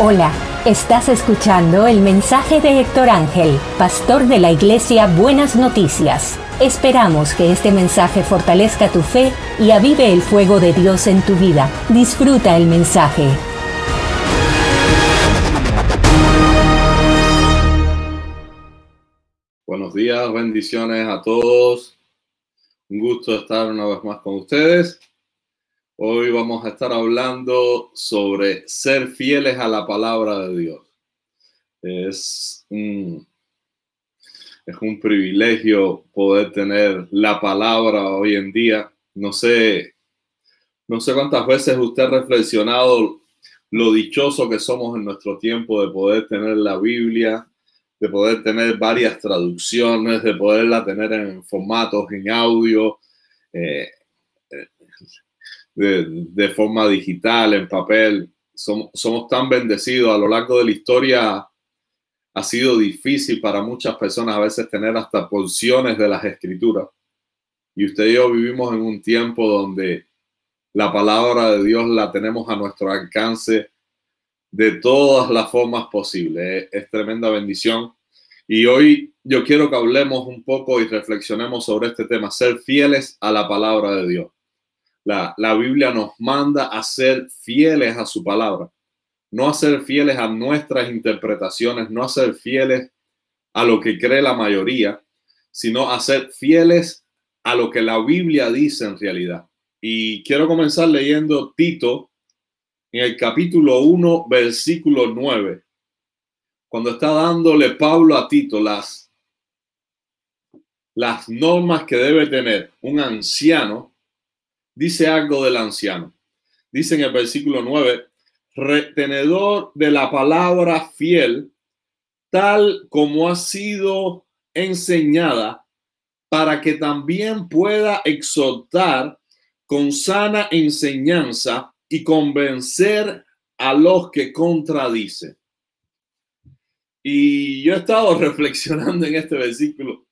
Hola, estás escuchando el mensaje de Héctor Ángel, pastor de la iglesia Buenas Noticias. Esperamos que este mensaje fortalezca tu fe y avive el fuego de Dios en tu vida. Disfruta el mensaje. Buenos días, bendiciones a todos. Un gusto estar una vez más con ustedes. Hoy vamos a estar hablando sobre ser fieles a la palabra de Dios. Es un, es un privilegio poder tener la palabra hoy en día. No sé, no sé cuántas veces usted ha reflexionado lo dichoso que somos en nuestro tiempo de poder tener la Biblia, de poder tener varias traducciones, de poderla tener en formatos, en audio. Eh, de, forma digital, en papel. Somos, somos tan bendecidos a lo largo de la historia. Ha sido difícil para muchas personas a veces tener hasta porciones de las escrituras. Y usted y yo vivimos en un tiempo donde la palabra de Dios la tenemos a nuestro alcance de todas las formas posibles. Es, es, tremenda bendición. Y hoy yo quiero que hablemos un poco y reflexionemos sobre este tema, ser fieles a la palabra de Dios. La, Biblia nos manda a ser fieles a su palabra, no a ser fieles a nuestras interpretaciones, no a ser fieles a lo que cree la mayoría, sino a ser fieles a lo que la Biblia dice en realidad. Y quiero comenzar leyendo Tito en el capítulo 1, versículo 9, cuando está dándole Pablo a Tito las, las normas que debe tener un anciano dice algo del anciano. Dice en el versículo 9, retenedor de la palabra fiel, tal como ha sido enseñada, para que también pueda exhortar con sana enseñanza y convencer a los que contradicen. Y yo he estado reflexionando en este versículo.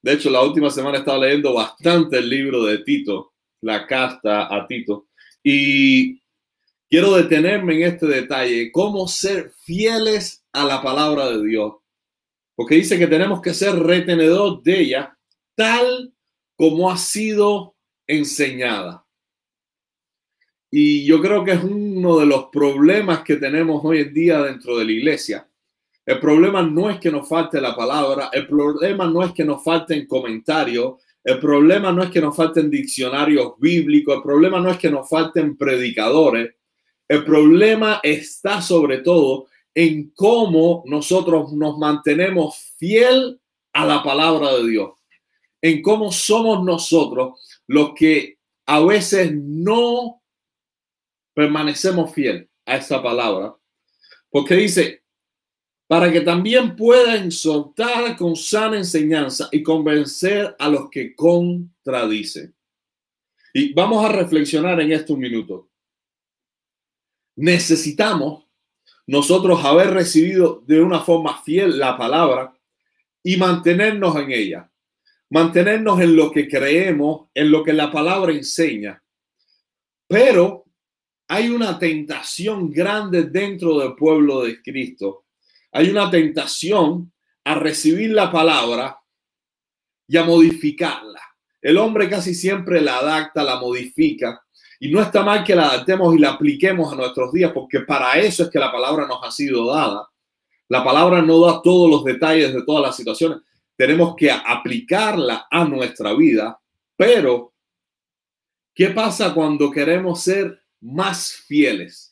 De hecho, la última semana he estado leyendo bastante el libro de Tito la casta a Tito. Y quiero detenerme en este detalle, cómo ser fieles a la palabra de Dios. Porque dice que tenemos que ser retenedor de ella tal como ha sido enseñada. Y yo creo que es uno de los problemas que tenemos hoy en día dentro de la iglesia. El problema no es que nos falte la palabra, el problema no es que nos falten comentarios, el problema no es que nos falten diccionarios bíblicos, el problema no es que nos falten predicadores, el problema está sobre todo en cómo nosotros nos mantenemos fiel a la palabra de Dios, en cómo somos nosotros los que a veces no permanecemos fiel a esa palabra, porque dice, para que también pueda exhortar con sana enseñanza y convencer a los que contradicen. Y vamos a reflexionar en esto un minuto. Necesitamos nosotros haber recibido de una forma fiel la palabra y mantenernos en ella, mantenernos en lo que creemos, en lo que la palabra enseña. Pero hay una tentación grande dentro del pueblo de Cristo hay una tentación a recibir la palabra y a modificarla. El hombre casi siempre la adapta, la modifica. Y no está mal que la adaptemos y la apliquemos a nuestros días, porque para eso es que la palabra nos ha sido dada. La palabra no da todos los detalles de todas las situaciones. Tenemos que aplicarla a nuestra vida. Pero, ¿qué pasa cuando queremos ser más fieles?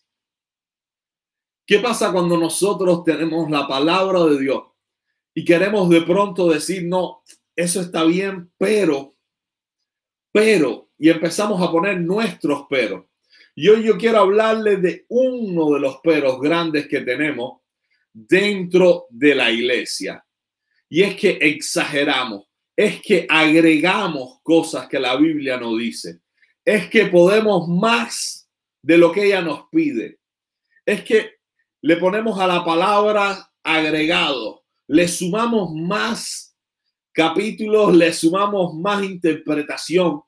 ¿Qué pasa cuando nosotros tenemos la palabra de Dios y queremos de pronto decir, no, eso está bien, pero, pero, y empezamos a poner nuestros peros? Y hoy yo quiero hablarles de uno de los peros grandes que tenemos dentro de la iglesia. Y es que exageramos, es que agregamos cosas que la Biblia no dice, es que podemos más de lo que ella nos pide, es que le ponemos a la palabra agregado, le sumamos más capítulos, le sumamos más interpretación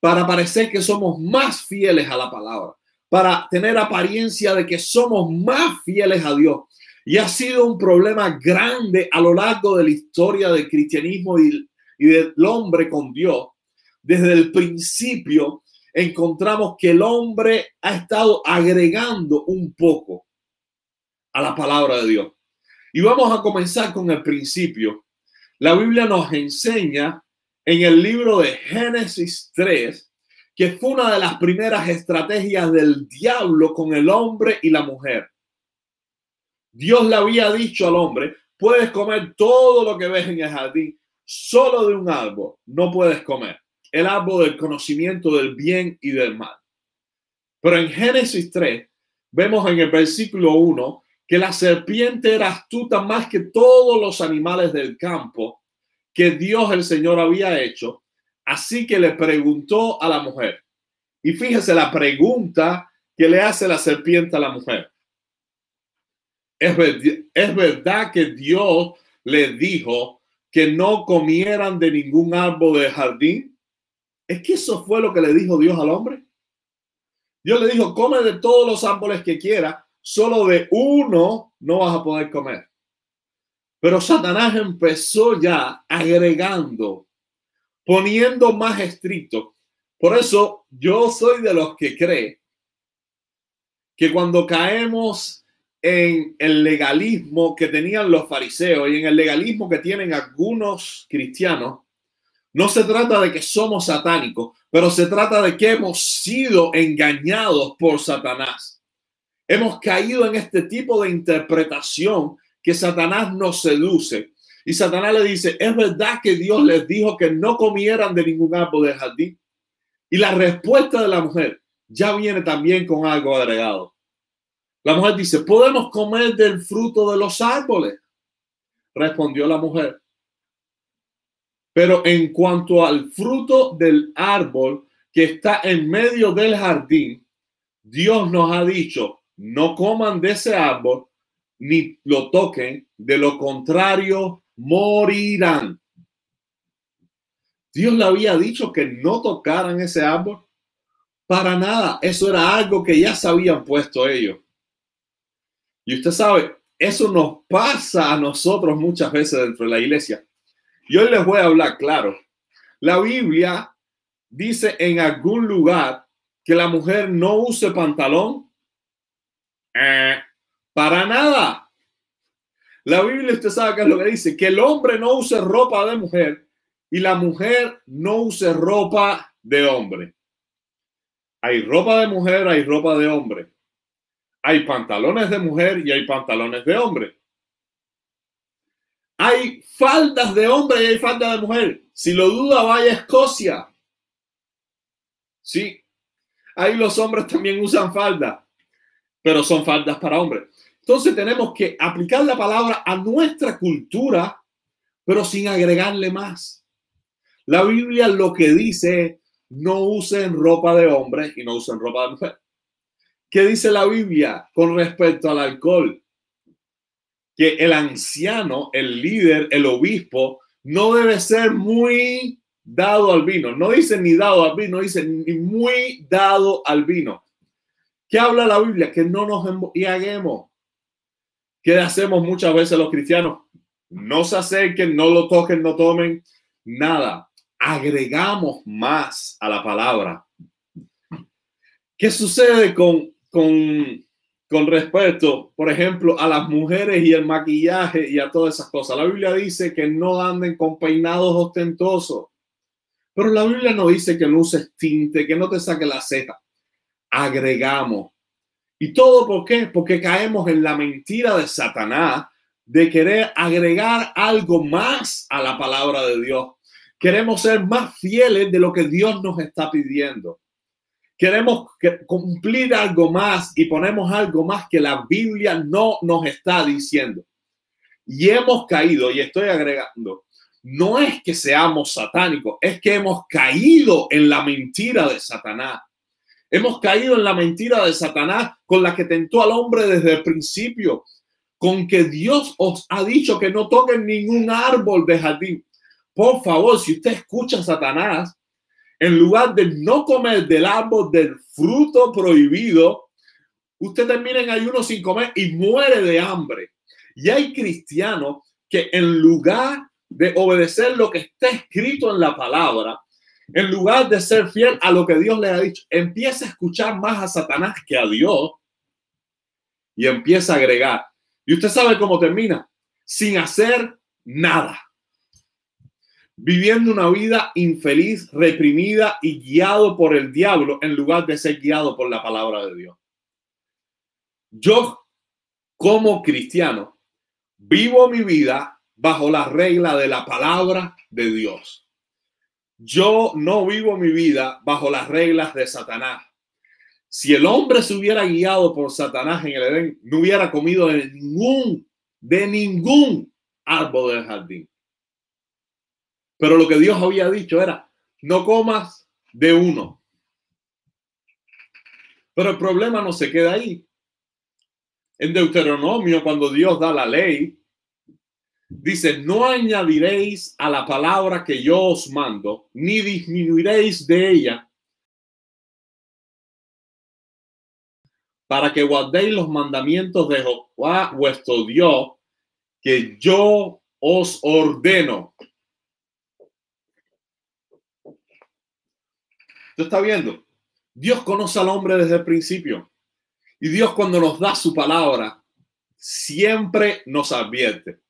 para parecer que somos más fieles a la palabra, para tener apariencia de que somos más fieles a Dios. Y ha sido un problema grande a lo largo de la historia del cristianismo y, del hombre con Dios. Desde el principio encontramos que el hombre ha estado agregando un poco a la palabra de Dios. Y vamos a comenzar con el principio. La Biblia nos enseña en el libro de Génesis 3 que fue una de las primeras estrategias del diablo con el hombre y la mujer. Dios le había dicho al hombre, puedes comer todo lo que ves en el jardín, solo de un árbol no puedes comer, el árbol del conocimiento del bien y del mal. Pero en Génesis 3 vemos en el versículo 1 que la serpiente era astuta más que todos los animales del campo que Dios el Señor había hecho Así que le preguntó a la mujer. Y fíjese la pregunta que le hace la serpiente a la mujer. ¿Es, ¿Es verdad que Dios le dijo que no comieran de ningún árbol del jardín? Es que eso fue lo que le dijo Dios al hombre. Dios le dijo, come de todos los árboles que quiera, solo de uno no vas a poder comer. Pero Satanás empezó ya agregando poniendo más estricto. Por eso yo soy de los que cree que cuando caemos en el legalismo que tenían los fariseos y en el legalismo que tienen algunos cristianos, no se trata de que somos satánicos, pero se trata de que hemos sido engañados por Satanás. Hemos caído en este tipo de interpretación que Satanás nos seduce y Satanás le dice, ¿es verdad que Dios les dijo que no comieran de ningún árbol del jardín? Y la respuesta de la mujer ya viene también con algo agregado. La mujer dice, ¿podemos comer del fruto de los árboles? Respondió la mujer. Pero en cuanto al fruto del árbol que está en medio del jardín, Dios nos ha dicho, no coman de ese árbol ni lo toquen, de lo contrario morirán. Dios le había dicho que no tocaran ese árbol. Para nada, eso era algo que ya se habían puesto ellos. Y usted sabe, eso nos pasa a nosotros muchas veces dentro de la iglesia. Y hoy les voy a hablar claro. La Biblia dice en algún lugar que la mujer no use pantalón. Eh, para nada. La Biblia, usted sabe qué es lo que dice, que el hombre no use ropa de mujer y la mujer no use ropa de hombre. Hay ropa de mujer, hay ropa de hombre. Hay pantalones de mujer y hay pantalones de hombre. Hay faldas de hombre y hay faldas de mujer. Si lo duda, vaya a Escocia. Sí, ahí los hombres también usan falda, pero son faldas para hombres. Entonces tenemos que aplicar la palabra a nuestra cultura, pero sin agregarle más. La Biblia lo que dice no usen ropa de hombre y no usen ropa de mujer. ¿Qué dice la Biblia con respecto al alcohol? Que el anciano, el líder, el obispo, no debe ser muy dado al vino. No dice ni dado al vino, dice ni muy dado al vino. ¿Qué habla la Biblia? Que no nos embriaguemos. ¿Qué hacemos muchas veces los cristianos? No se acerquen, no lo toquen, no tomen nada. Agregamos más a la palabra. ¿Qué sucede con, con, con respecto, por ejemplo, a las mujeres y el maquillaje y a todas esas cosas? La Biblia dice que no anden con peinados ostentosos. Pero la Biblia no dice que no uses tinte, que no te saque la ceja. Agregamos ¿Y todo por qué? Porque caemos en la mentira de Satanás de querer agregar algo más a la palabra de Dios. Queremos ser más fieles de lo que Dios nos está pidiendo. Queremos cumplir algo más y ponemos algo más que la Biblia no nos está diciendo. Y hemos caído, y estoy agregando, no es que seamos satánicos, es que hemos caído en la mentira de Satanás. Hemos caído en la mentira de Satanás con la que tentó al hombre desde el principio, con que Dios os ha dicho que no toquen ningún árbol de jardín. Por favor, si usted escucha a Satanás, en lugar de no comer del árbol del fruto prohibido, usted termina en ayuno sin comer y muere de hambre. Y hay cristianos que en lugar de obedecer lo que está escrito en la palabra, en lugar de ser fiel a lo que Dios le ha dicho, empieza a escuchar más a Satanás que a Dios y empieza a agregar. Y usted sabe cómo termina, sin hacer nada. Viviendo una vida infeliz, reprimida y guiado por el diablo en lugar de ser guiado por la palabra de Dios. Yo, como cristiano, vivo mi vida bajo la regla de la palabra de Dios. Yo no vivo mi vida bajo las reglas de Satanás. Si el hombre se hubiera guiado por Satanás en el Edén, no hubiera comido de ningún, de ningún árbol del jardín. Pero lo que Dios había dicho era, no comas de uno. Pero el problema no se queda ahí. En Deuteronomio, cuando Dios da la ley, dice, no añadiréis a la palabra que yo os mando, ni disminuiréis de ella, para que guardéis los mandamientos de Jehová vuestro Dios, que yo os ordeno. ¿Tú estás viendo? Dios conoce al hombre desde el principio. Y Dios cuando nos da su palabra, siempre nos advierte.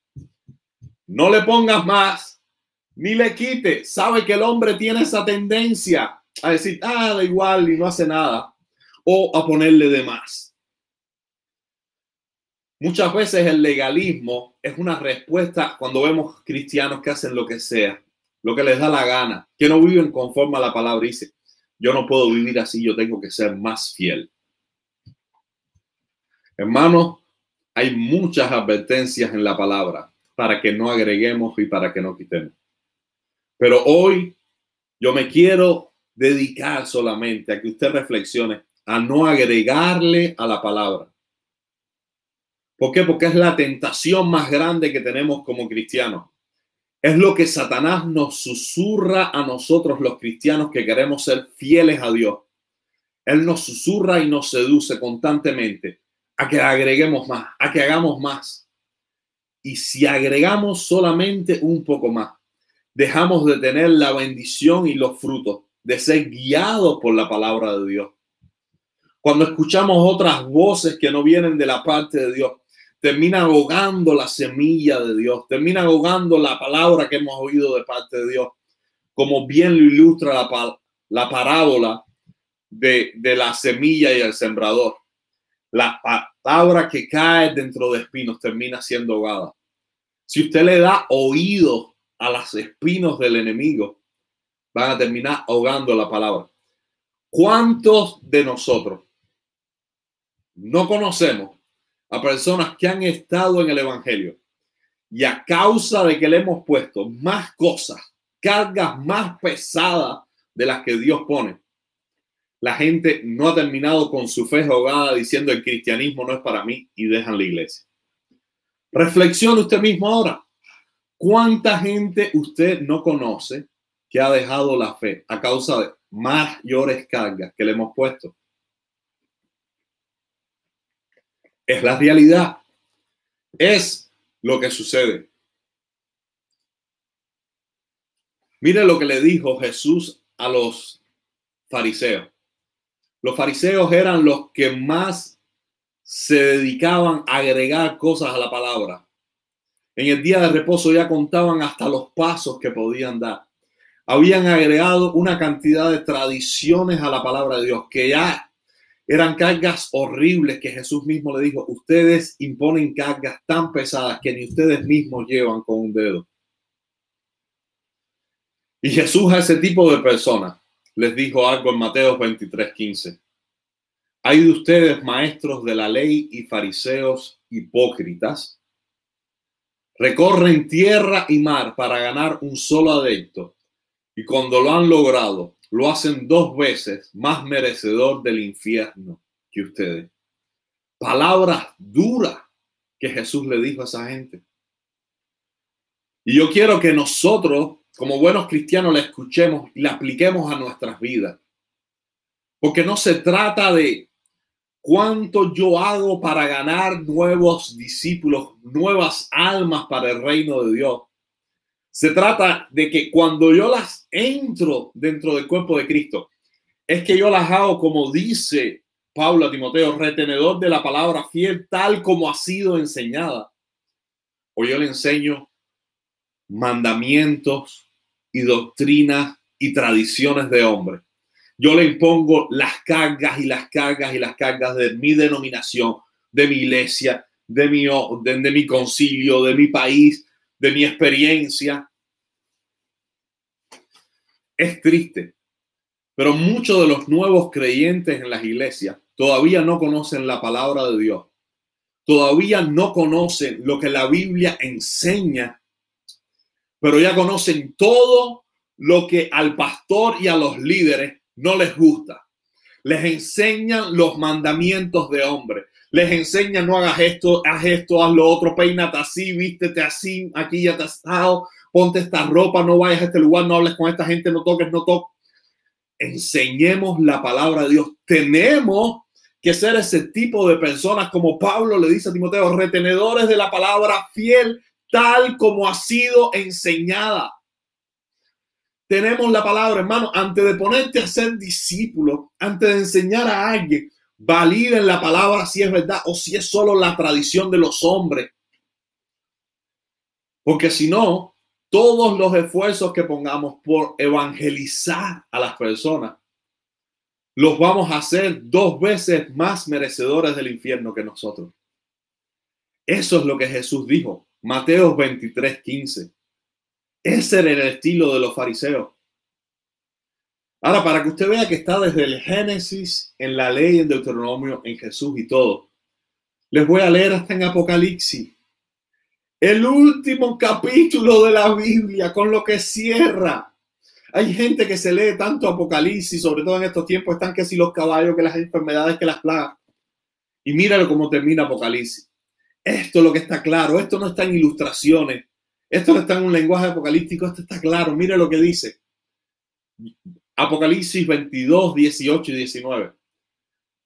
No le pongas más, ni le quite. Sabe que el hombre tiene esa tendencia a decir, ah, da igual y no hace nada. O a ponerle de más. Muchas veces el legalismo es una respuesta cuando vemos cristianos que hacen lo que sea, lo que les da la gana, que no viven conforme a la palabra. Dice, yo no puedo vivir así, yo tengo que ser más fiel. Hermanos, hay muchas advertencias en la palabra para que no agreguemos y para que no quitemos. Pero hoy yo me quiero dedicar solamente a que usted reflexione a no agregarle a la palabra. ¿Por qué? Porque es la tentación más grande que tenemos como cristianos. Es lo que Satanás nos susurra a nosotros los cristianos que queremos ser fieles a Dios. Él nos susurra y nos seduce constantemente a que agreguemos más, a que hagamos más. Y si agregamos solamente un poco más, dejamos de tener la bendición y los frutos de ser guiados por la palabra de Dios. Cuando escuchamos otras voces que no vienen de la parte de Dios, termina ahogando la semilla de Dios, termina ahogando la palabra que hemos oído de parte de Dios, como bien lo ilustra la, la parábola de, de la semilla y el sembrador. La palabra que cae dentro de espinos termina siendo ahogada. Si usted le da oído a los espinos del enemigo, van a terminar ahogando la palabra. ¿Cuántos de nosotros no conocemos a personas que han estado en el Evangelio y a causa de que le hemos puesto más cosas, cargas más pesadas de las que Dios pone, la gente no ha terminado con su fe ahogada diciendo el cristianismo no es para mí y dejan la iglesia. Reflexione usted mismo ahora. ¿Cuánta gente usted no conoce que ha dejado la fe a causa de mayores cargas que le hemos puesto? Es la realidad. Es lo que sucede. Mire lo que le dijo Jesús a los fariseos. Los fariseos eran los que más se dedicaban a agregar cosas a la palabra. En el día de reposo ya contaban hasta los pasos que podían dar. Habían agregado una cantidad de tradiciones a la palabra de Dios que ya eran cargas horribles que Jesús mismo le dijo, ustedes imponen cargas tan pesadas que ni ustedes mismos llevan con un dedo. Y Jesús a ese tipo de personas les dijo algo en Mateo 23, 15. Hay de ustedes maestros de la ley y fariseos hipócritas. Recorren tierra y mar para ganar un solo adepto. Y cuando lo han logrado, lo hacen dos veces más merecedor del infierno que ustedes. Palabras duras que Jesús le dijo a esa gente. Y yo quiero que nosotros como buenos cristianos la escuchemos y la apliquemos a nuestras vidas. Porque no se trata de cuánto yo hago para ganar nuevos discípulos, nuevas almas para el reino de Dios. Se trata de que cuando yo las entro dentro del cuerpo de Cristo, es que yo las hago como dice Pablo a Timoteo, retenedor de la palabra fiel, tal como ha sido enseñada. O yo le enseño mandamientos y doctrinas y tradiciones de hombre. Yo le impongo las cargas y las cargas y las cargas de mi denominación, de mi iglesia, de mi, de, de mi concilio, de mi país, de mi experiencia. Es triste, pero muchos de los nuevos creyentes en las iglesias todavía no conocen la palabra de Dios. Todavía no conocen lo que la Biblia enseña, pero ya conocen todo lo que al pastor y a los líderes no les gusta. Les enseñan los mandamientos de hombre. Les enseñan no hagas esto, haz esto, haz lo otro, peínate así, vístete así, aquí ya te has estado, ponte esta ropa, no vayas a este lugar, no hables con esta gente, no toques, no toques. Enseñemos la palabra de Dios. Tenemos que ser ese tipo de personas como Pablo le dice a Timoteo, retenedores de la palabra fiel, tal como ha sido enseñada tenemos la palabra, hermano, antes de ponerte a ser discípulo, antes de enseñar a alguien, validen la palabra si es verdad o si es solo la tradición de los hombres. Porque si no, todos los esfuerzos que pongamos por evangelizar a las personas, los vamos a hacer dos veces más merecedores del infierno que nosotros. Eso es lo que Jesús dijo. Mateo 23, 15. Ese era el estilo de los fariseos. Ahora, para que usted vea que está desde el Génesis, en la ley, en Deuteronomio, en Jesús y todo, les voy a leer hasta en Apocalipsis. El último capítulo de la Biblia, con lo que cierra. Hay gente que se lee tanto Apocalipsis, sobre todo en estos tiempos, están que si los caballos, que las enfermedades, que las plagas. Y míralo cómo termina Apocalipsis. Esto es lo que está claro. Esto no está en ilustraciones. Esto no está en un lenguaje apocalíptico, esto está claro. Mire lo que dice. Apocalipsis 22, 18 y 19.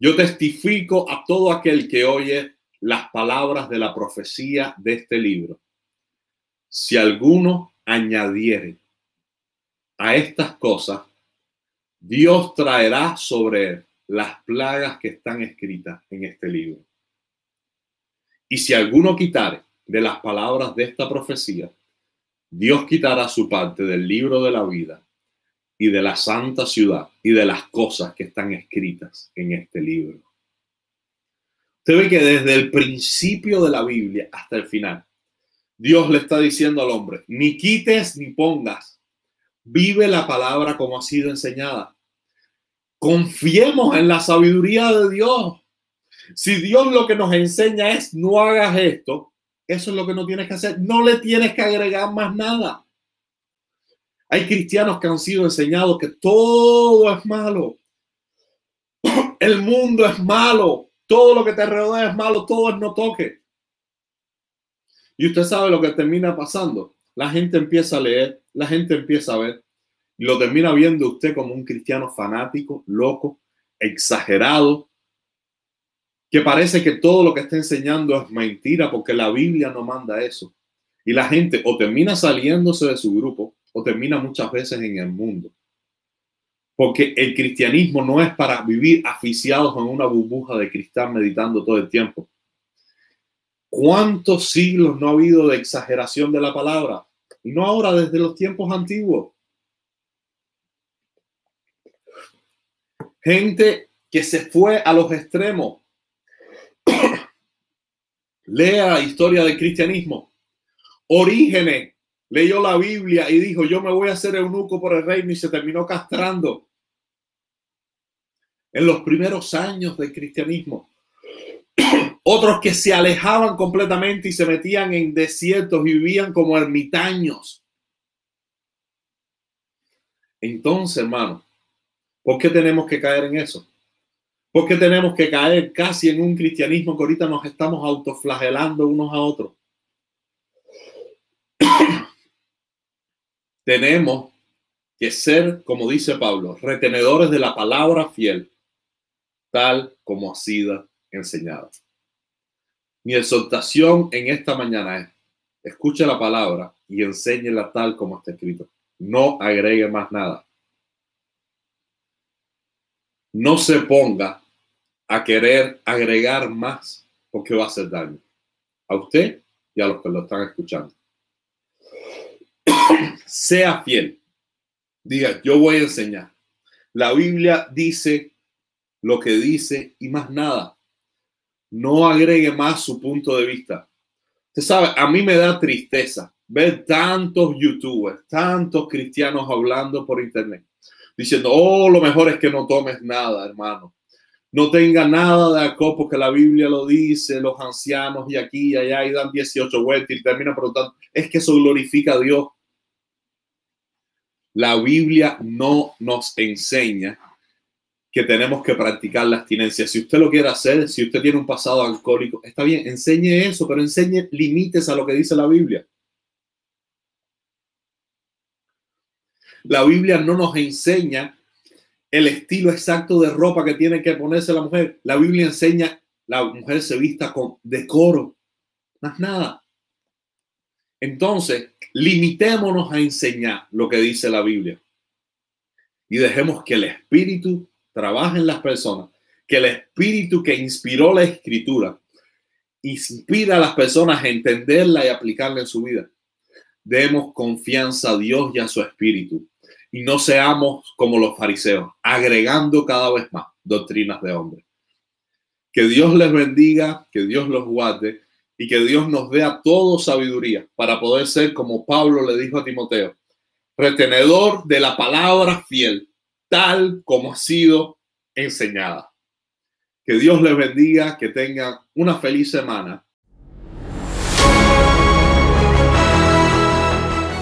Yo testifico a todo aquel que oye las palabras de la profecía de este libro. Si alguno añadiere a estas cosas, Dios traerá sobre él las plagas que están escritas en este libro. Y si alguno quitare de las palabras de esta profecía, Dios quitará su parte del libro de la vida y de la santa ciudad y de las cosas que están escritas en este libro. Usted ve que desde el principio de la Biblia hasta el final, Dios le está diciendo al hombre, ni quites ni pongas, vive la palabra como ha sido enseñada. Confiemos en la sabiduría de Dios. Si Dios lo que nos enseña es no hagas esto, eso es lo que no tienes que hacer. No le tienes que agregar más nada. Hay cristianos que han sido enseñados que todo es malo. El mundo es malo. Todo lo que te rodea es malo. Todo es no toque. Y usted sabe lo que termina pasando. La gente empieza a leer, la gente empieza a ver. Y lo termina viendo usted como un cristiano fanático, loco, exagerado, que parece que todo lo que está enseñando es mentira porque la Biblia no manda eso. Y la gente o termina saliéndose de su grupo o termina muchas veces en el mundo. Porque el cristianismo no es para vivir aficiados en una burbuja de cristal meditando todo el tiempo. ¿Cuántos siglos no ha habido de exageración de la palabra? Y no ahora desde los tiempos antiguos. Gente que se fue a los extremos Lea historia del cristianismo. Orígenes leyó la Biblia y dijo, yo me voy a hacer eunuco por el reino y se terminó castrando. En los primeros años del cristianismo. Otros que se alejaban completamente y se metían en desiertos y vivían como ermitaños. Entonces, hermano, ¿por qué tenemos que caer en eso? ¿Por qué tenemos que caer casi en un cristianismo que ahorita nos estamos autoflagelando unos a otros? tenemos que ser, como dice Pablo, retenedores de la palabra fiel, tal como ha sido enseñada. Mi exhortación en esta mañana es, escuche la palabra y enséñela tal como está escrito. No agregue más nada. No se ponga a querer agregar más porque va a hacer daño a usted y a los que lo están escuchando. sea fiel. Diga, yo voy a enseñar. La Biblia dice lo que dice y más nada. No agregue más su punto de vista. Usted sabe, a mí me da tristeza ver tantos youtubers, tantos cristianos hablando por internet, diciendo, oh, lo mejor es que no tomes nada, hermano. No tenga nada de alcohol porque la Biblia lo dice, los ancianos y aquí y allá y dan 18 vueltas y termina preguntando, es que eso glorifica a Dios. La Biblia no nos enseña que tenemos que practicar la abstinencia. Si usted lo quiere hacer, si usted tiene un pasado alcohólico, está bien, enseñe eso, pero enseñe límites a lo que dice la Biblia. La Biblia no nos enseña el estilo exacto de ropa que tiene que ponerse la mujer. La Biblia enseña la mujer se vista con decoro, más nada. Entonces, limitémonos a enseñar lo que dice la Biblia y dejemos que el Espíritu trabaje en las personas, que el Espíritu que inspiró la Escritura inspira a las personas a entenderla y aplicarla en su vida. Demos confianza a Dios y a su Espíritu y no seamos como los fariseos, agregando cada vez más doctrinas de hombre. Que Dios les bendiga, que Dios los guarde y que Dios nos dé a todos sabiduría para poder ser como Pablo le dijo a Timoteo, retenedor de la palabra fiel, tal como ha sido enseñada. Que Dios les bendiga, que tengan una feliz semana.